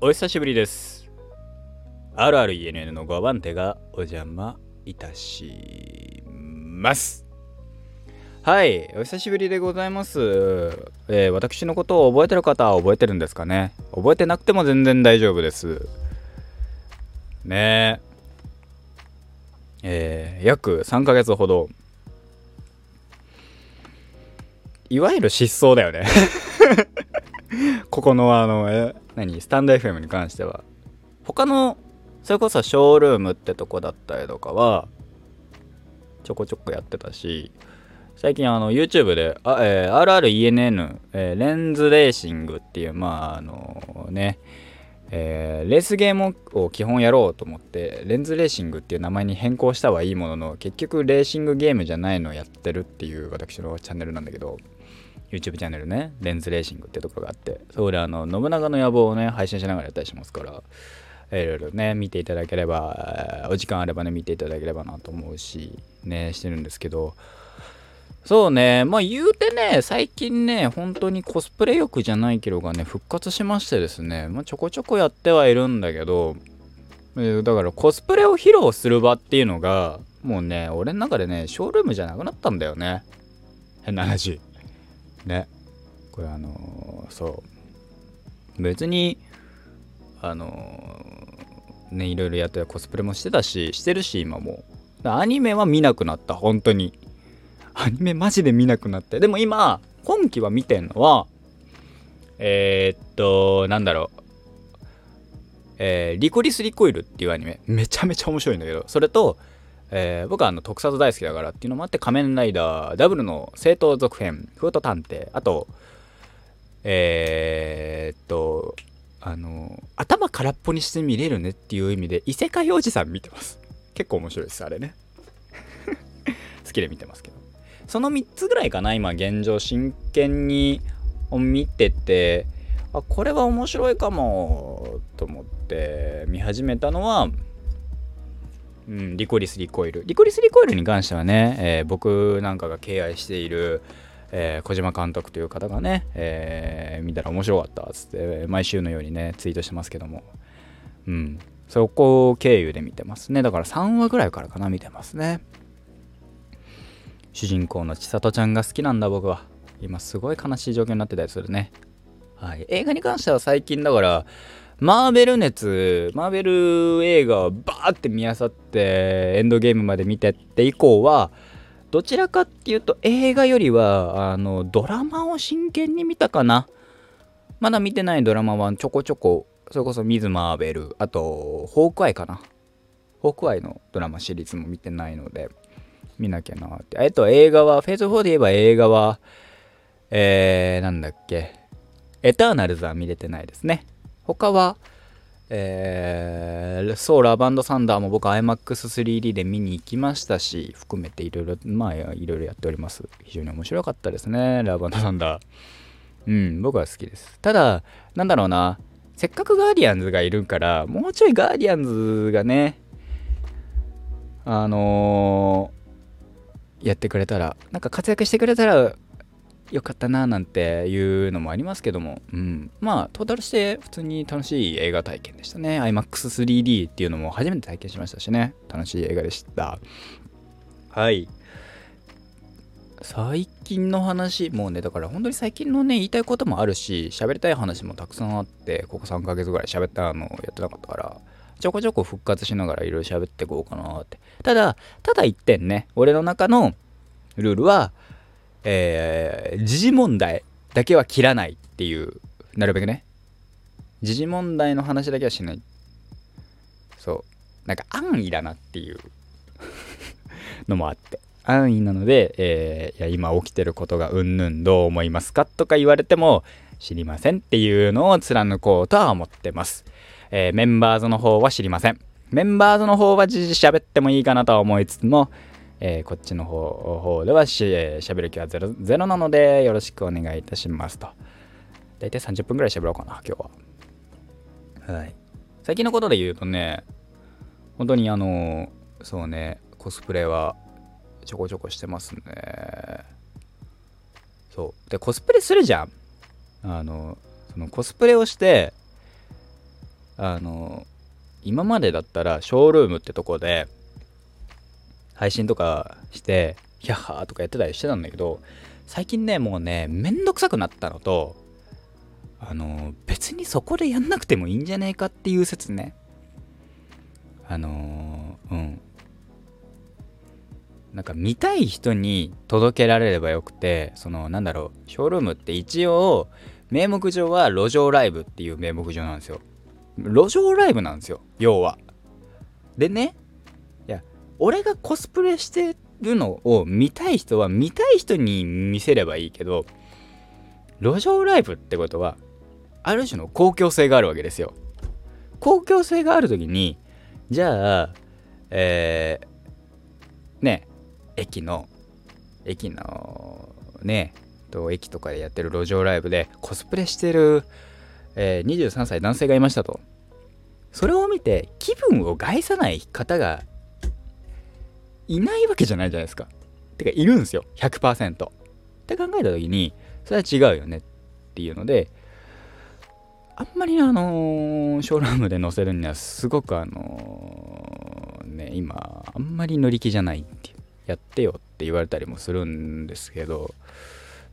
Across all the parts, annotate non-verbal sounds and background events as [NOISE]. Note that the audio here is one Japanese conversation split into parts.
お久しぶりです。RRENN の5番手がお邪魔いたします。はい、お久しぶりでございます。えー、私のことを覚えてる方は覚えてるんですかね？覚えてなくても全然大丈夫です。ねえ。えー、約3ヶ月ほどいわゆる失踪だよね [LAUGHS] ここのあの、え、何？スタンド FM に関しては。他の、それこそショールームってとこだったりとかは、ちょこちょこやってたし、最近あの YouTube で、あえー、RRENN、えー、レンズレーシングっていう、まああのね、えー、レースゲームを基本やろうと思ってレンズレーシングっていう名前に変更したはいいものの結局レーシングゲームじゃないのをやってるっていう私のチャンネルなんだけど YouTube チャンネルね、レンズレーシングってところがあって、そこであの、信長の野望をね、配信しながらやったりしますから、いろいろね、見ていただければ、お時間あればね、見ていただければなと思うし、ね、してるんですけど、そうね、まあ言うてね、最近ね、本当にコスプレ欲じゃないけどがね、復活しましてですね、まあちょこちょこやってはいるんだけど、だからコスプレを披露する場っていうのが、もうね、俺の中でね、ショールームじゃなくなったんだよね。変な話。ね。これあの、そう。別にあの、ねいろいろやってコスプレもしてたししてるし今も。アニメは見なくなった本当に。アニメマジで見なくなって。でも今今期は見てんのはえー、っとなんだろう。えー、リコリス・リコイルっていうアニメ。めちゃめちゃ面白いんだけど。それとえー、僕はあの特撮大好きだからっていうのもあって仮面ライダーダブルの正統続編フート探偵あとえー、っとあの頭空っぽにして見れるねっていう意味で異世界おじさん見てます。結構面白いですあれね。[LAUGHS] 好きで見てますけど。その3つぐらいかな今現状真剣に見ててあこれは面白いかもと思って見始めたのはうん、リコリス・リコイル。リコリス・リコイルに関してはね、えー、僕なんかが敬愛している、えー、小島監督という方がね、えー、見たら面白かったっつって、毎週のようにね、ツイートしてますけども、うん、そこを経由で見てますね。だから3話ぐらいからかな、見てますね。主人公の千里ちゃんが好きなんだ、僕は。今すごい悲しい状況になってたりするね。はい。映画に関しては最近だから、マーベル熱、マーベル映画をバーって見あさって、エンドゲームまで見てって以降は、どちらかっていうと映画よりは、あの、ドラマを真剣に見たかな。まだ見てないドラマはちょこちょこ、それこそミズ・マーベル、あと、ホークアイかな。ホークアイのドラマシリーズも見てないので、見なきゃなって。えっと、映画は、フェーズ4で言えば映画は、えー、なんだっけ。エターナルズは見れてないですね。他は、えー、ソーラブアンドサンダーも僕 IMAX3D で見に行きましたし、含めていろいろ、まあいろいろやっております。非常に面白かったですね、ラブアンドサンダー。うん、僕は好きです。ただ、なんだろうな、せっかくガーディアンズがいるから、もうちょいガーディアンズがね、あのー、やってくれたら、なんか活躍してくれたらよかったななんていうのもありますけども、うん、まあトータルして普通に楽しい映画体験でしたね。iMAX3D っていうのも初めて体験しましたしね。楽しい映画でした。はい。最近の話もうねだから本当に最近のね言いたいこともあるし喋りたい話もたくさんあってここ3ヶ月ぐらい喋ったのをやってなかったからちょこちょこ復活しながらいろいろ喋っていこうかなって。ただただ一点ね俺の中のルールはえー、時事問題だけは切らないっていう、なるべくね。時事問題の話だけはしない。そう。なんか安易だなっていう [LAUGHS] のもあって。安易なので、えー、いや今起きてることがうんぬんどう思いますかとか言われても知りませんっていうのを貫こうとは思ってます。えー、メンバーズの方は知りません。メンバーズの方は時事喋ってもいいかなとは思いつつも、えー、こっちの方方ではしゃべる気はゼロゼロなのでよろしくお願いいたしますと。大体30分ぐらい喋ろうかな、今日は。はい。最近のことで言うとね、本当にあの、そうね、コスプレはちょこちょこしてますね。そう。で、コスプレするじゃん。あの、そのコスプレをして、あの今までだったらショールームってとこで配信とかしてヒャッハーとかやってたりしてたんだけど最近ねもうねめんどくさくなったのとあの別にそこでやんなくてもいいんじゃねえかっていう説ね。あのうん。なんか見たい人に届けられればよくてそのなんだろうショールームって一応名目上は路上ライブっていう名目上なんですよ。路上ライブなんですよ要は。でね俺がコスプレしてるのを見たい人は見たい人に見せればいいけど路上ライブってことはある種の公共性があるわけですよ。公共性がある時にじゃあえー、ね駅の駅のねと駅とかでやってる路上ライブでコスプレしてる、えー、23歳男性がいましたと。それを見て気分を害さない方がいないわけじゃないじゃないですか。てかいるんですよ。100%って考えた時にそれは違うよねっていうのであんまりあのー、ショールームで載せるにはすごくあのー、ね今あんまり乗り気じゃないっていやってよって言われたりもするんですけど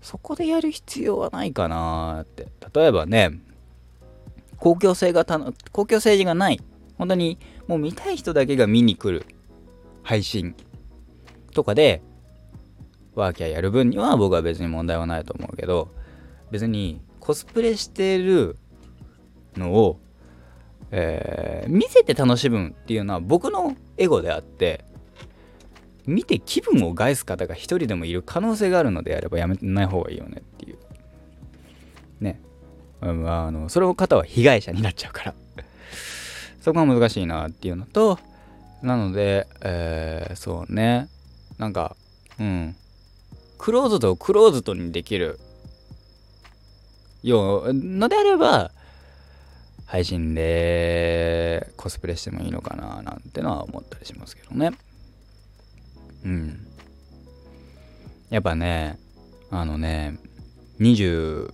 そこでやる必要はないかなって。例えばね公共性がた公共性がない。本当にもう見たい人だけが見に来る配信。とかでワーキャーやる分には僕は別に問題はないと思うけど別にコスプレしてるのを、えー、見せて楽しむっていうのは僕のエゴであって見て気分を害す方が一人でもいる可能性があるのであればやめない方がいいよねっていう。ね、あのそれを方は被害者になっちゃうから。[LAUGHS] そこが難しいなっていうのとなので、えー、そうね。なんかうんクローズドをクローズドにできるようのであれば配信でコスプレしてもいいのかななんてのは思ったりしますけどね。うん。やっぱね、あのね、23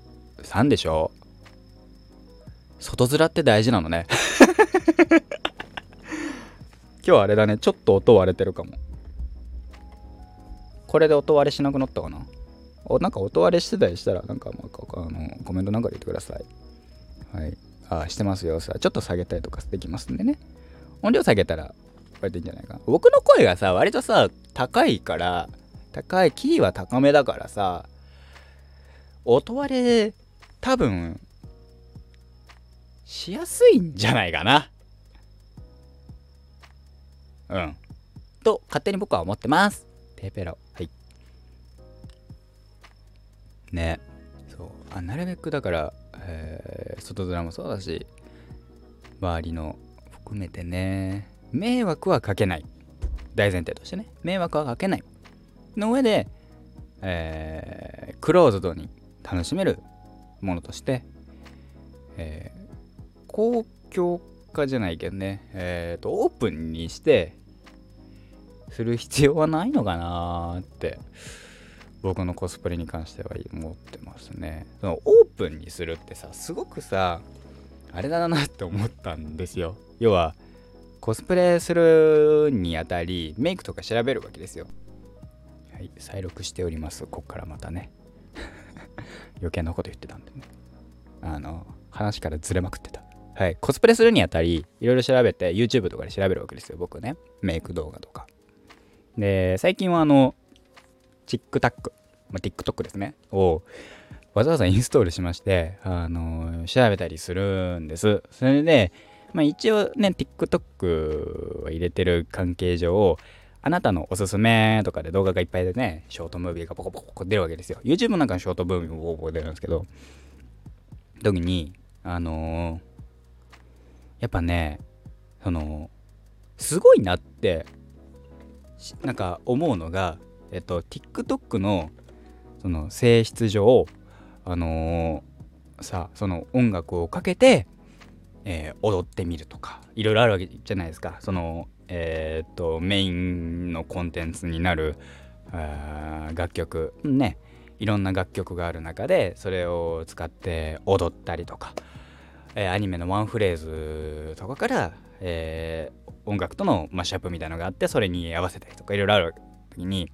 でしょ？外面って大事なのね。[LAUGHS] 今日はあれだね、ちょっと音割れてるかも。これで音割れしなくなったかな？おなんか音割れしてたりしたら、なんか、まあ、あのコメントなんかで言ってください。はい。あ、してますよ。さ、ちょっと下げたりとかできますんでね。音量下げたら割といいんじゃないかな。僕の声がさ、割とさ、高いから、高い、キーは高めだからさ、音割れ、多分、しやすいんじゃないかな。うん。と、勝手に僕は思ってます。テーペロ。はい。ね。そう。あ、なるべくだから、えー、外面もそうだし、周りの含めてね、迷惑はかけない。大前提としてね。迷惑はかけない。の上で、えー、クローズドに楽しめるものとして、えー、公共化じゃないけどね、えーと、オープンにしてする必要はないのかなって僕のコスプレに関しては思ってますね。そのオープンにするってさすごくさあれだなって思ったんですよ。要はコスプレするにあたりメイクとか調べるわけですよ。はい、再録しております。こっからまたね。[LAUGHS] 余計なこと言ってたんでね。あの、話からずれまくってた。はい、コスプレするにあたり、いろいろ調べて、YouTube とかで調べるわけですよ、僕ね。メイク動画とか。で、最近はあの、TikTok、まあ、TikTok ですね、をわざわざインストールしまして、あの、調べたりするんです。それで、まあ一応ね、TikTok を入れてる関係上、あなたのおすすめとかで動画がいっぱいでね、ショートムービーがポコポコ出るわけですよ。YouTube なんかのショートムービーもポコポコ出るんですけど、時に、あのー、やっぱね、その、すごいなって、なんか思うのが、えっと、TikTok のその性質上、あのー、さ、その音楽をかけて、えー、踊ってみるとかいろいろあるわけじゃないですか。そのえっ、とメインのコンテンツになる楽曲ねいろんな楽曲がある中でそれを使って踊ったりとかえー、アニメのワンフレーズとかから、えー、音楽とのマッシュアップみたいなのがあってそれに合わせたりとかいろいろある時に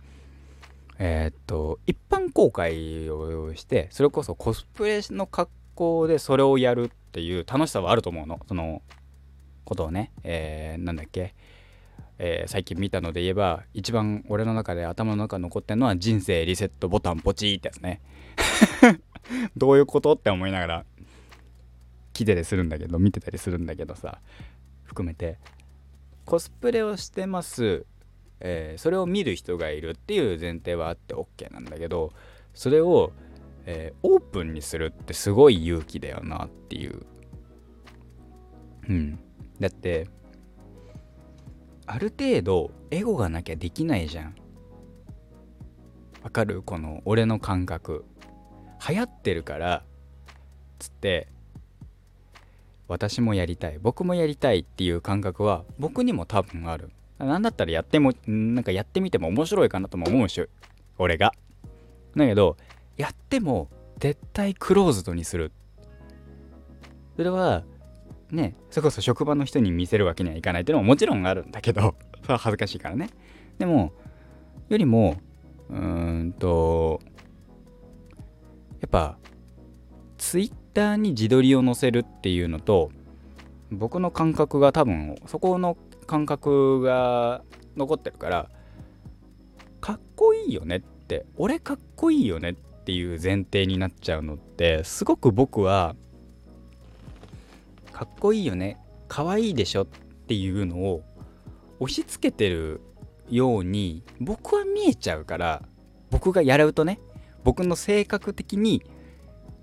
えー、っと一般公開をしてそれこそコスプレの格好でそれをやるっていう楽しさはあると思うの。そのことをね、えー、なんだっけ、えー、最近見たので言えば一番俺の中で頭の中残ってるのは人生リセットボタンポチってやつね。[LAUGHS] どういうこと？って思いながら聞いてたりするんだけど見てたりするんだけどさ。含めて。コスプレをしてます、えー、それを見る人がいるっていう前提はあって OK なんだけどそれを、えー、オープンにするってすごい勇気だよなっていう。うん。だってある程度エゴがなきゃできないじゃん。わかる？この俺の感覚。流行ってるから。つって私もやりたい僕もやりたいっていう感覚は僕にも多分ある。なんだったらやってもなんかやってみても面白いかなとも思うし俺が。だけどやっても絶対クローズドにする。それはねそれこそ職場の人に見せるわけにはいかないっていうのももちろんあるんだけど [LAUGHS] それは恥ずかしいからね。でもよりもうーんとやっぱツイッターに自撮りを載せるっていうのと僕の感覚が多分そこの感覚が残ってるからかっこいいよねって俺かっこいいよねっていう前提になっちゃうのってすごく僕はかっこいいよね可愛いでしょっていうのを押し付けてるように僕は見えちゃうから僕がやるとね僕の性格的に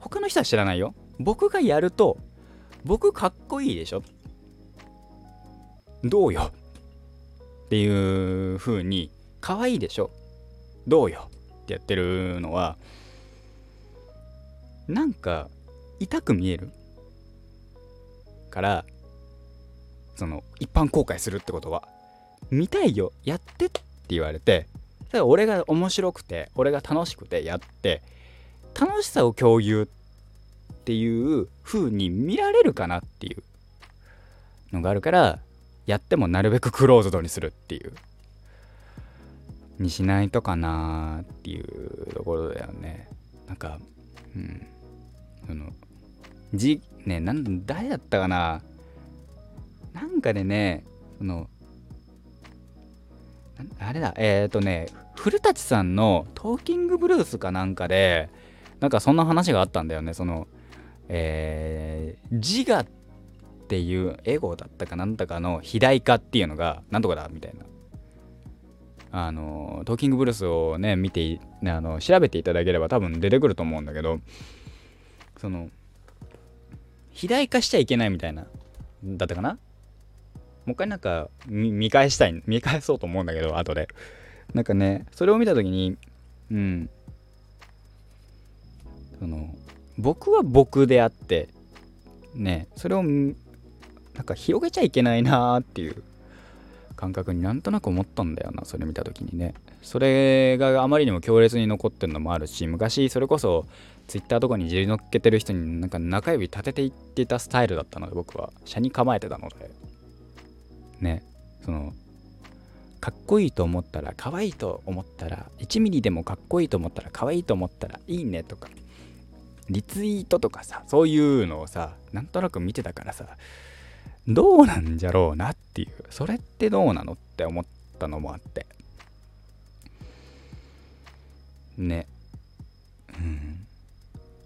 他の人は知らないよ。僕がやると僕かっこいいでしょ？どうよ？っていう風に可愛いいでしょ？どうよ？ってやってるのはなんか痛く見える？からその一般公開するってことは見たいよやってって言われてただ俺が面白くて俺が楽しくてやって楽しさを共有ってていう風に見られるかなっていうのがあるからやってもなるべくクローズドにするっていう。にしないとかなっていうところだよね。なんかうん。そのじねなん誰だったかな。なんかでねそのあれだ。えっ、ー、とね古舘さんの「トーキングブルース」かなんかでなんかそんな話があったんだよね。そのえー、自我っていうエゴだったかなんだかの肥大化っていうのがなんとかだみたいな。あのトーキングブルースをね見てあの調べていただければ多分出てくると思うんだけどその肥大化しちゃいけないみたいなだったかな？もう一回なんか見返したい見返そうと思うんだけど後で。なんかねそれを見た時にうん。その僕は僕であってねそれをなんか広げちゃいけないなーっていう感覚になんとなく思ったんだよなそれ見た時にね。それがあまりにも強烈に残ってるのもあるし昔それこそ Twitter とかにじり乗っけてる人になんか中指立てていってたスタイルだったので僕は。車に構えてたので。ねそのかっこいいと思ったら可愛いと思ったら1ミリでもかっこいいと思ったら可愛いと思ったらいいねとか。リツイートとかさそういうのをさなんとなく見てたからさどうなんじゃろうなっていうそれってどうなのって思ったのもあって。ね。うん。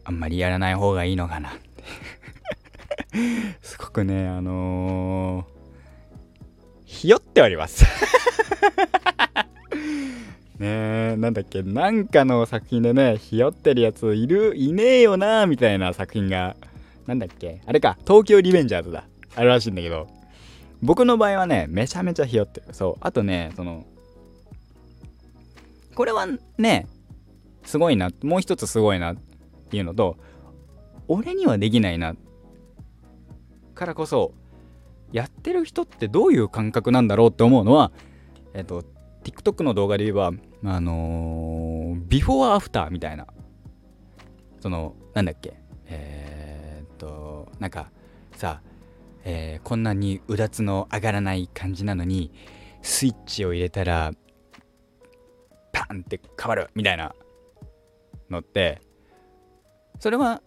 あんまりやらない方がいいのかな。っ [LAUGHS] てすごくねあのー、ひよっております。ねなんだっけなんかの作品でねひよってるやついるいねえよなみたいな作品がなんだっけあれか東京リベンジャーズだ。あるらしいんだけど。僕の場合はねめちゃめちゃひよってる。そうあとねそのこれはねすごいなもう一つすごいなっていうのと俺にはできないなからこそやってる人ってどういう感覚なんだろうって思うのはえっと TikTok の動画で言えば、あのー、ビフォーアフターみたいな、その、なんだっけ、えー、っと、なんか、さえー、こんなにうだつの上がらない感じなのにスイッチを入れたらパンって変わるみたいなのってそれは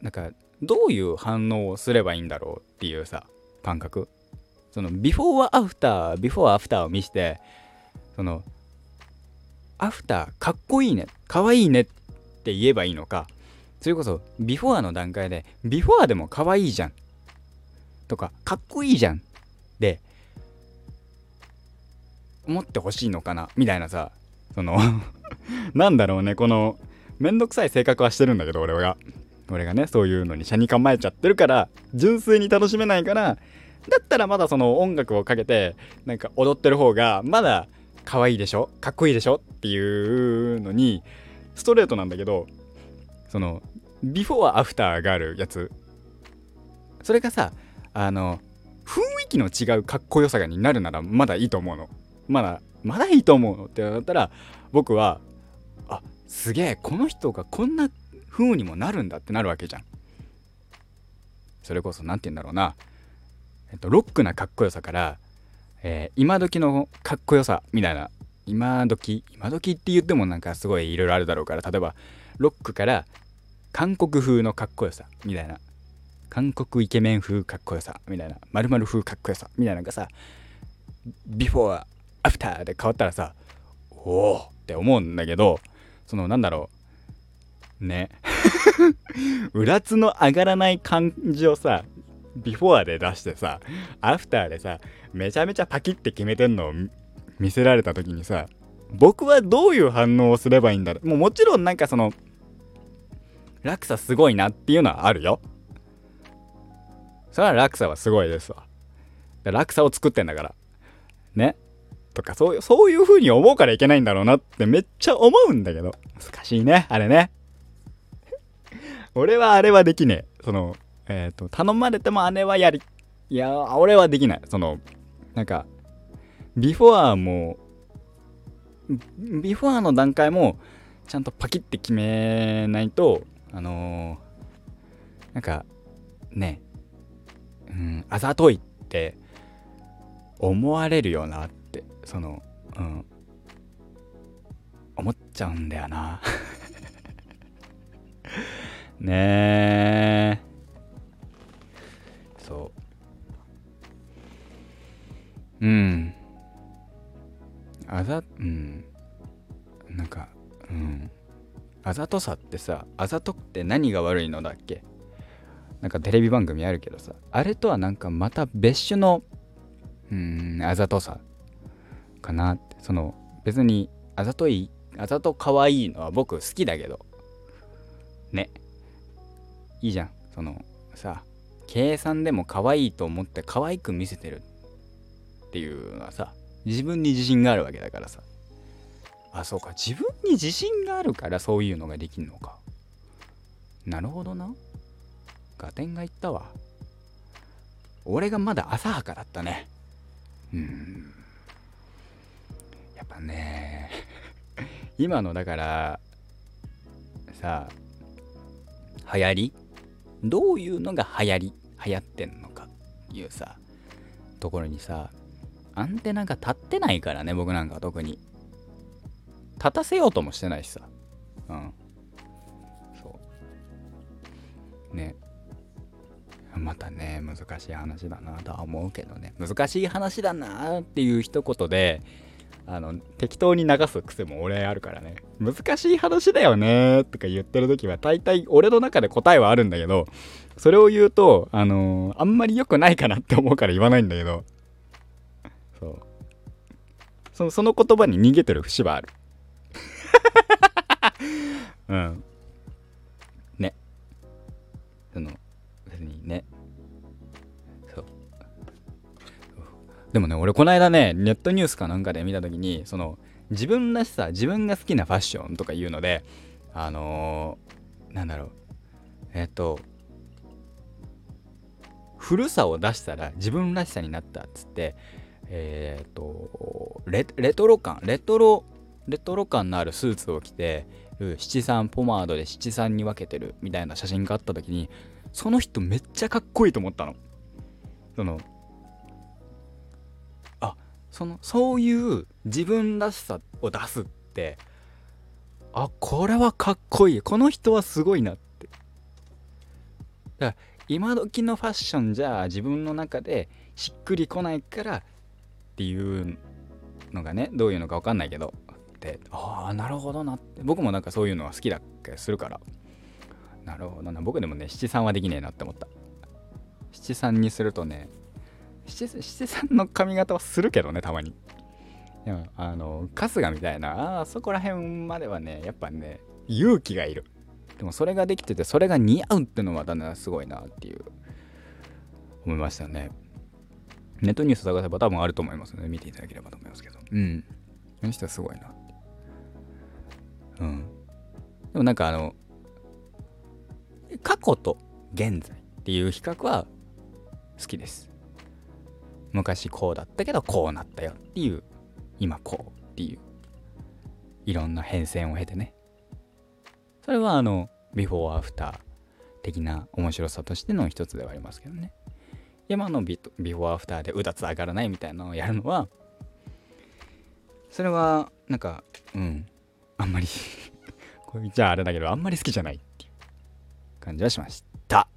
なんかどういう反応をすればいいんだろうっていうさ感覚。そのビフォーアフタービフォーアフターを見してそのアフターかっこいいねかわいいねって言えばいいのかそれこそビフォーの段階でビフォーでもかわいいじゃんとかかっこいいじゃんで思ってほしいのかなみたいなさその [LAUGHS] なんだろうねこのめんどくさい性格はしてるんだけど俺が俺がねそういうのに車に構えちゃってるから純粋に楽しめないからだったらまだその音楽をかけてなんか踊ってる方がまだ可愛いでしょ？かっこいいでしょ？っていうのにストレートなんだけどそのビフォーアフターがあるやつ。それがさあの雰囲気の違うかっこよさがになるならまだいいと思うの。まだまだいいと思うの。ってなったら僕はあすげえこの人がこんな風にもなるんだってなるわけじゃん。それこそ何て言うんだろうな。えっとロックなかっこよさからえー、今時のかっこよさみたいな。今時今時って言ってもなんかすごいいろいろあるだろうから。例えばロックから韓国風のかっこよさみたいな。韓国イケメン風かっこよさみたいな。まる風かっこよさみたいなのがさビフォーアフターで変わったらさおおって思うんだけどそのなんだろう。ね。[LAUGHS] うらつの上がらない感じをさビフォアで出してさアフターでさめちゃめちゃパキって決めてんのを見せられた時にさ僕はどういう反応をすればいいんだろう。もうもちろんなんかその落差すごいなっていうのはあるよ。それは落差はすごいですわ。落差を作ってんだから。ね。とかそういうそういう風に思うからいけないんだろうなってめっちゃ思うんだけど。難しいねあれね。俺はあれはできねえ。そのえっ、ー、と頼まれても姉はやりいや俺はできない。そのなんかビフォアもビフォアの段階もちゃんとパキって決めないとあのー、なんかねうんあざといって思われるよなってそのうん思っちゃうんだよな。[LAUGHS] ねえうん。あざうん。なんかうん。あざとさってさあざとくて何が悪いのだっけ？なんかテレビ番組あるけどさあれとはなんかまた別種のうんあざとさかなって。その別にあざといあざと可愛いのは僕好きだけど。ね。いいじゃん。そのさ計算でも可愛いと思って可愛く見せてる。っていうのはさ自分に自信があるわけだからさ。あそうか。自分に自信があるからそういうのができんのか。なるほどな。ガテンが言ったわ。俺がまだ浅はかだったね。うん。やっぱね [LAUGHS] 今のだからさあ流行り？どういうのが流行り？流行ってんのかいうさところにさアンテナが立ってないからね僕なんか特に。立たせようともしてないしさ。うん。そう。ね。またね難しい話だなとは思うけどね。難しい話だなっていう一言であの適当に流す癖も俺あるからね。難しい話だよねとか言ってる時は大体俺の中で答えはあるんだけどそれを言うとあのー、あんまり良くないかなって思うから言わないんだけど。そその言葉に逃げてる節はある。[LAUGHS] うん。ね。その別にね。でもね俺この間ねネットニュースかなんかで見た時にその自分らしさ自分が好きなファッションとかいうのであのー、なんだろう。えっ、と古さを出したら自分らしさになったっつってえっ、ー、とレトロ感レトロレトロ感のあるスーツを着て七三ポマードで七三に分けてるみたいな写真があった時にその人めっちゃかっこいいと思ったの。そのあそのそういう自分らしさを出すってあこれはかっこいい。この人はすごいなって。だから今時のファッションじゃ自分の中でしっくりこないからっていうのがねどういうのか分かんないけどでああなるほどなって僕もなんかそういうのが好きだっけするから。なるほどな。僕でもね七三はできねえなって思った。七三にするとね七三の髪型はするけどねたまに。でもあの春日みたいなあそこら辺まではねやっぱね勇気がいる。でもそれができててそれが似合うってのはまたねすごいなっていう思いましたね。ネットニュース探せば多分あると思いますので見ていただければと思いますけど。うん。この人はすごいな。ってうん。でもなんかあの過去と現在っていう比較は好きです。昔こうだったけどこうなったよっていう今こうっていういろんな変遷を経てね。それはあのビフォーアフター的な面白さとしての一つではありますけどね今のビビフォーアフターでうだつ上がらないみたいなのをやるのはそれはなんかうんあんまり [LAUGHS] これじゃああれだけどあんまり好きじゃないっていう感じはしました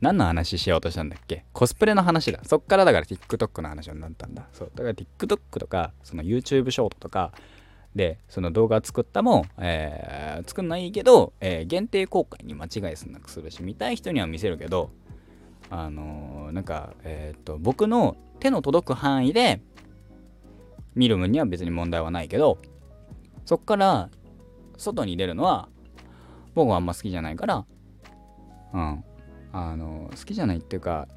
何の話しようとしたんだっけ？コスプレの話だ。そっからだから TikTok の話になったんだ。そう。だから TikTok とか、その YouTube ショートとかで、その動画作ったも、えー、作んないけど、えー、限定公開に間違いすんなくするし、見たい人には見せるけど、あのー、なんか、えっ、と、僕の手の届く範囲で見る分には別に問題はないけど、そっから外に出るのは僕はあんま好きじゃないから、うん、あの好きじゃないっていうか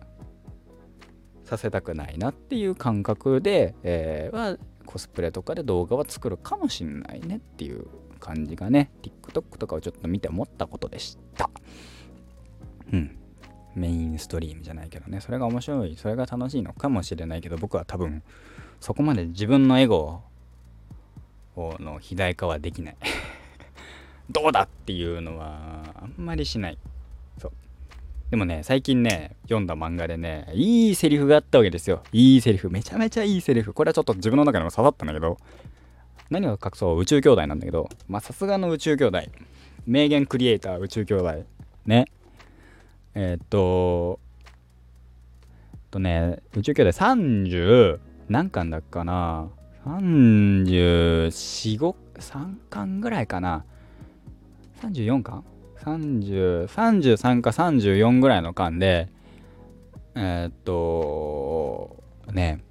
させたくないなっていう感覚で、えー、はコスプレとかで動画は作るかもしんないねっていう感じがね。TikTok とかをちょっと見て思ったことでした。メインストリームじゃないけどねそれが面白いそれが楽しいのかもしれないけど僕は多分そこまで自分のエゴをの肥大化はできない [LAUGHS] どうだっていうのはあんまりしないそうでもね、最近ね、読んだ漫画でね、いいセリフがあったわけですよ。いいセリフ。めちゃめちゃいいセリフ。これはちょっと自分の中でも刺さったんだけど、何を隠そう？宇宙兄弟なんだけど、まあさすがの宇宙兄弟。名言クリエイター宇宙兄弟。ね。えー、っと、とね、宇宙兄弟30何巻だっかな34、5、3巻ぐらいかな ?34 巻？30、33か34ぐらいの間で、えー、っと、ね、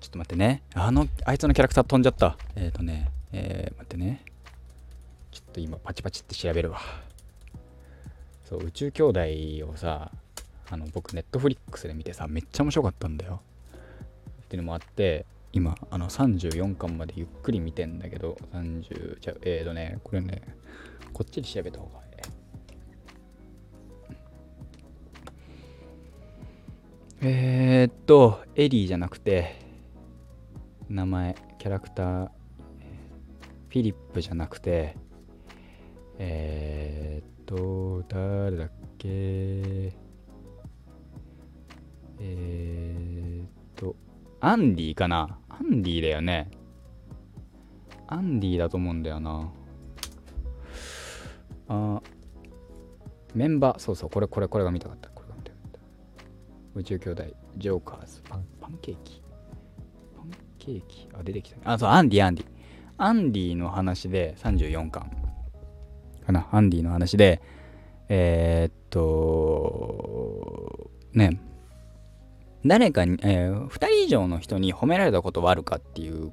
ちょっと待ってね。あの、あいつのキャラクター飛んじゃった。えー、っとね、えー、待ってね。ちょっと今パチパチって調べるわ。そう、宇宙兄弟をさ、あの、僕、ネットフリックスで見てさ、めっちゃ面白かったんだよ。っていうのもあって、今、あの、34巻までゆっくり見てんだけど、30、じゃえーとね、これね、こっちで調べた方がいい。えー、っと、エリーじゃなくて、名前、キャラクター、フィリップじゃなくて、えー、っと、誰だっけ？えー、っと、アンディかな？アンディだよね。アンディだと思うんだよな。あメンバー、そうそう、これ、これ、これが見たかった。これが見たかった。宇宙兄弟、ジョーカーズ、パンパンケーキ。パンケーキ？あ、出てきた、ね。あ、そう、アンディ、アンディ。アンディの話で34巻。かな。アンディの話で、えー、っと、ね、誰かに、えー、2人以上の人に褒められたことはあるかっていう、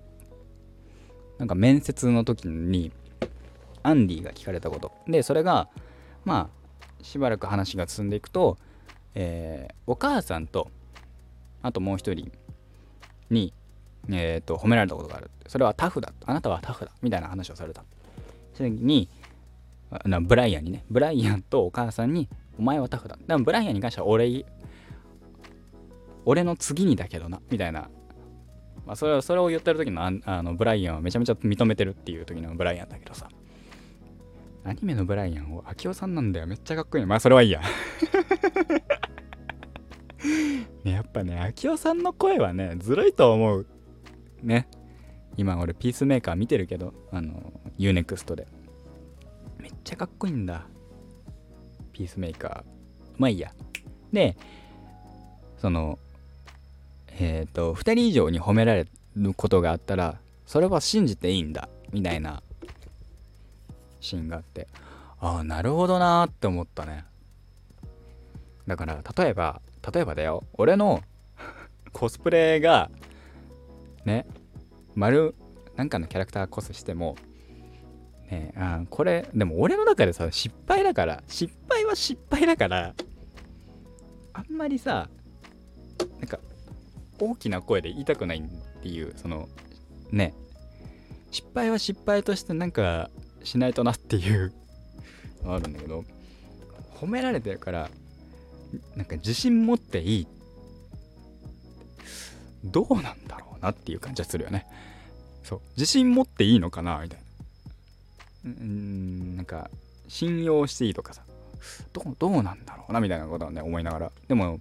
なんか面接の時に、アンディが聞かれたこと。でそれがまあしばらく話が進んでいくと、えー、お母さんとあともう一人に、えーと、褒められたことがある。それはタフだ。あなたはタフだ。みたいな話をされた。その時にブライアンにね。ブライアンとお母さんにお前はタフだ。でもブライアンに関しては俺俺の次にだけどな。みたいな。まあ、それそれを言ってる時のあのブライアンはめちゃめちゃ認めてるっていう時のブライアンだけどさ。アニメのブライアンを秋夫さんなんだよ。めっちゃかっこいい。まあそれはいいや。[LAUGHS] ねやっぱね秋夫さんの声はねずるいと思う。ね。今俺ピースメーカー見てるけどあの UNEXT で。ちゃかっこいいんだ。ピースメーカー。まあいいや。でそのえっ、ー、と2人以上に褒められることがあったらそれは信じていいんだ。みたいな。シーンがあって。ああなるほどなーって思ったね。だから例えば例えばだよ。俺の [LAUGHS] コスプレがね丸なんかのキャラクターコスしてもね。あこれでも俺の中でさ失敗だから失敗は失敗だからあんまりさなんか大きな声で言いたくないっていうそのね。失敗は失敗としてなんかしないとなっていうのあるんだけど褒められてるからなんか自信持っていい。どうなんだろうなっていう感じはするよね。そう。自信持っていいのかなみたいな。うんなんか信用していいとかさどうどうなんだろうなみたいなことはね思いながら。でも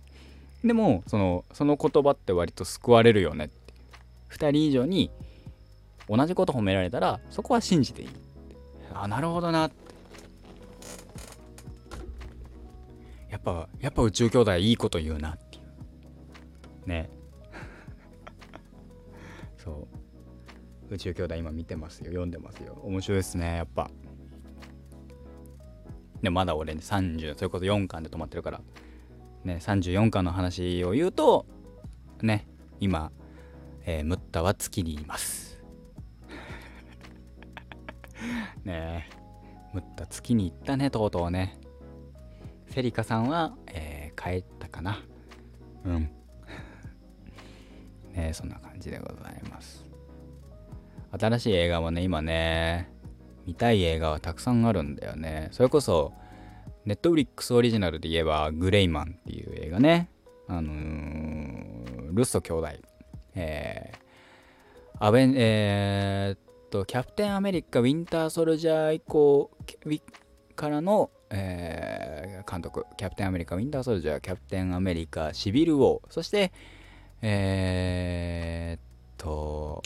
でもそのその言葉って割と救われるよねって。2人以上に同じこと褒められたらそこは信じていい。あなるほどなって。やっぱやっぱ宇宙兄弟いいこと言うなっていう。ね。宇宙兄弟今見てますよ。読んでますよ。面白いですねやっぱ。でまだ俺ね30それこそ4巻で止まってるから。ね34巻の話を言うとね今、えー、ムッタは月にいます。[LAUGHS] ねえムッタ月に行ったねとうとうね。セリカさんは、えー、帰ったかな。うん。[LAUGHS] ねそんな感じでございます。新しい映画もね今ね見たい映画はたくさんあるんだよね。それこそネットフリックスオリジナルで言えばグレイマンっていう映画ね。あのー、ルッソ兄弟。えー、アベンえー、とキャプテンアメリカウィンターソルジャー以降からのえー、監督、キャプテンアメリカ、ウィンターソルジャー、キャプテンアメリカ、シビル・ウォー、そして、えー、っと、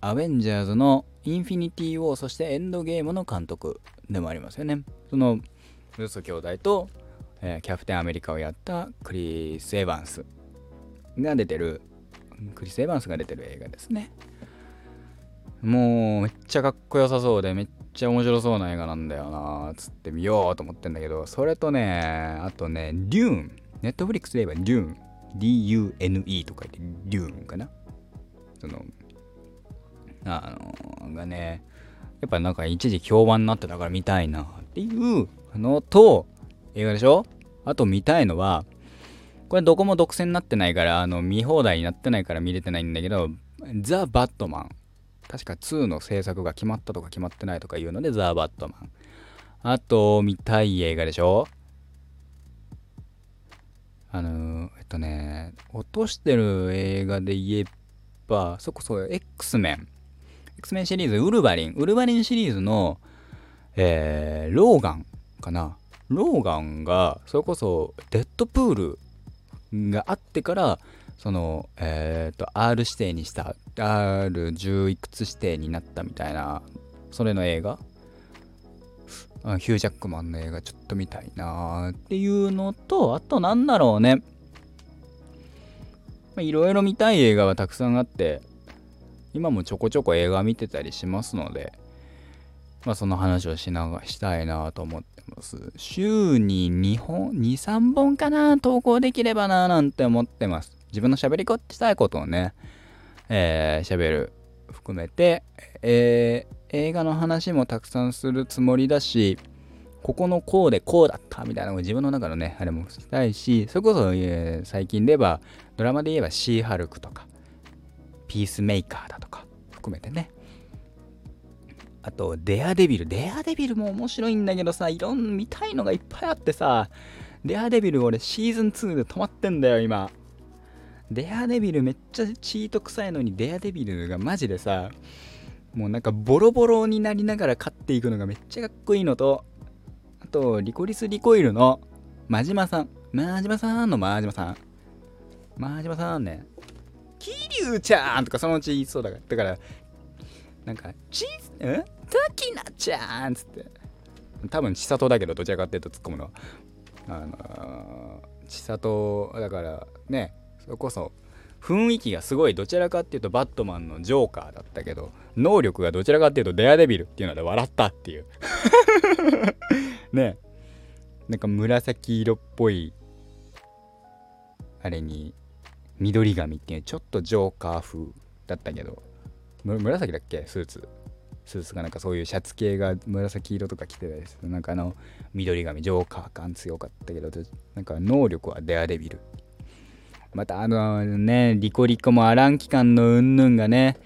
アベンジャーズのインフィニティ・ウォー、そしてエンドゲームの監督でもありますよね。その、ルーソ兄弟と、えー、キャプテンアメリカをやったクリス・エヴァンスが出てる、クリス・エヴァンスが出てる映画ですね。もうめっちゃかっこよさそうでめっちゃ面白そうな映画なんだよなつって見ようと思ってんだけどそれとねあとねデューンネットフリックスで言えばデューン D-U-N-E と書いてデューンかなそのあのがねやっぱなんか一時評判になってたから見たいなっていうのと映画でしょ？あと見たいのはこれどこも独占になってないからあの見放題になってないから見れてないんだけどザ・バットマン確か2の制作が決まったとか決まってないとかいうので、ザ・バットマン。あと、見たい映画でしょ？あのえっとね、落としてる映画で言えば、そこそう X メン。X メンシリーズ、ウルヴァリン。ウルヴァリンシリーズの、えー、ローガンかな。ローガンが、それこそ、デッドプールがあってから、その、えっ、ー、と、R 指定にした、R10 いくつ指定になったみたいな、それの映画ヒュージャックマンの映画ちょっと見たいなっていうのと、あとなんだろうね。いろいろ見たい映画はたくさんあって、今もちょこちょこ映画見てたりしますので、まあその話をしながしたいなと思ってます。週に2本、2、3本かな投稿できればななんて思ってます。自分の喋りこしたいことをね、えー、喋る含めて、えー、映画の話もたくさんするつもりだし、ここのこうでこうだったみたいなのを自分の中のね、あれもしたいし、それこそ、えー、最近で言えば、ドラマで言えばシーハルクとか、ピースメーカーだとか含めてね。あと、デアデビル。デアデビルも面白いんだけどさ、いろんな見たいのがいっぱいあってさ、デアデビル俺シーズン2で止まってんだよ、今。デアデビルめっちゃチート臭いのにデアデビルがマジでさもうなんかボロボロになりながら勝っていくのがめっちゃかっこいいのとあとリコリスリコイルの真島さん真島さんの真島さん真島さんね桐生ちゃんとかそのうち言いそうだからだからなんかちん滝菜ちゃんっつって。多分千里だけどどちらかっていうと突っ込むのは。あのー、千里だからねそれこそ雰囲気がすごいどちらかっていうとバットマンのジョーカーだったけど能力がどちらかっていうとデアデビルっていうので笑ったっていう。[LAUGHS] ね。なんか紫色っぽいあれに緑髪っていうちょっとジョーカー風だったけど紫だっけ？スーツ。スーツがなんかそういうシャツ系が紫色とか着てたりする。なんかあの緑髪ジョーカー感強かったけどなんか能力はデアデビル。またあのねリコリコもアラン機関のうんぬんがね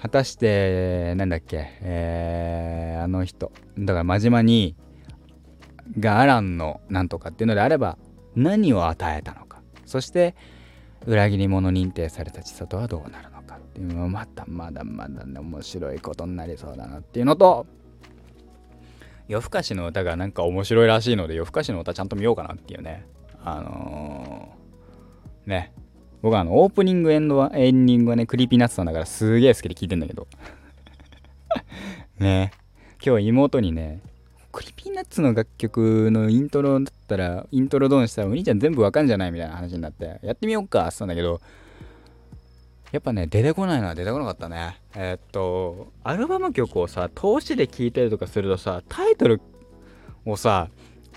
果たしてなんだっけ？えー、あの人。だから真島にがアランのなんとかっていうのであれば何を与えたのか。そして裏切り者認定された千里はどうなるのかっていうのはまたまだまだね面白いことになりそうだなっていうのとよふかしのうたがなんか面白いらしいのでよふかしのうたちゃんと見ようかなっていうね。あのー、ね。僕はあのオープニングエンドはエンディングはね Creepy Nuts さんだからすげえ好きで聞いてんだけど。[LAUGHS] ね。今日妹にね Creepy Nuts の楽曲のイントロだったら、イントロドンしたらお兄ちゃん全部わかんじゃないみたいな話になって、やってみようかって言ったんだけど、やっぱね、出てこないのは出てこなかったね。えー、っと、アルバム曲をさ、通しで聴いたりとかするとさ、タイトルをさ、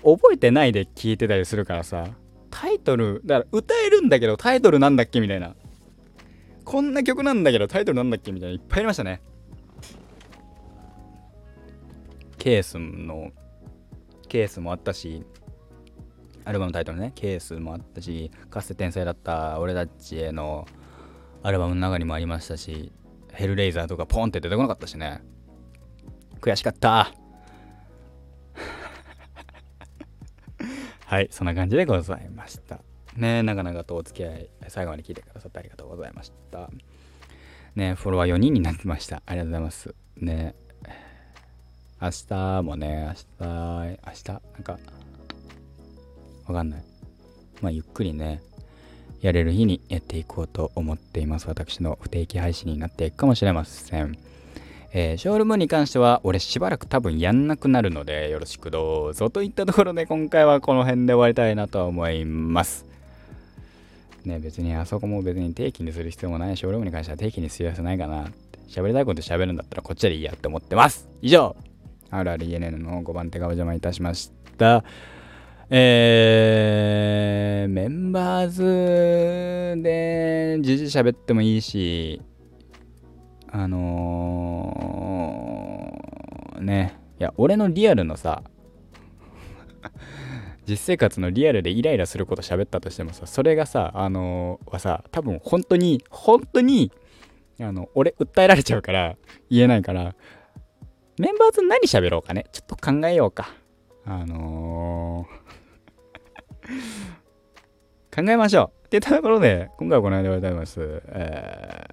覚えてないで聴いてたりするからさ、タイトル、だから歌えるんだけどタイトルなんだっけみたいな。こんな曲なんだけどタイトルなんだっけみたいな、いっぱいありましたね。ケースのケースもあったしアルバムタイトルねケースもあったしかつて天才だった俺たちへのアルバムの中にもありましたしヘルレイザーとかポンって出てこなかったしね。悔しかった。[LAUGHS] はいそんな感じでございました。ね長々とお付き合い最後まで聞いてくださってありがとうございました。ねフォロワー4人になってました。ありがとうございます。ね。明日もね、明日、明日、なんか、わかんない。まあ、ゆっくりね、やれる日にやっていこうと思っています。私の不定期配信になっていくかもしれません。えー、ショールームに関しては、俺しばらく多分やんなくなるので、よろしくどうぞといったところで、今回はこの辺で終わりたいなと思います。ね、別にあそこも別に定期にする必要もないショールームに関しては定期にする必要ないかな。喋りたいこと喋るんだったらこっちでいいやって思ってます。以上 RRENN の5番手がお邪魔いたしました。えー、メンバーズでじじ喋ってもいいし、あのー、ね、いや、俺のリアルのさ、[LAUGHS] 実生活のリアルでイライラすること喋ったとしてもさ、それがさ、あのー、はさ、多分本当に、本当に、あの、俺訴えられちゃうから、言えないから、メンバーズ何喋ろうかね。ちょっと考えようか。あのー [LAUGHS] 考えましょう。ってところで、今回はこの辺で終わりたいと思います。え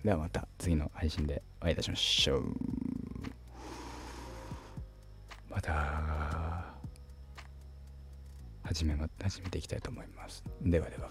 ー、ではまた次の配信でお会いいたしましょう。また、始め、ま、始めていきたいと思います。ではでは。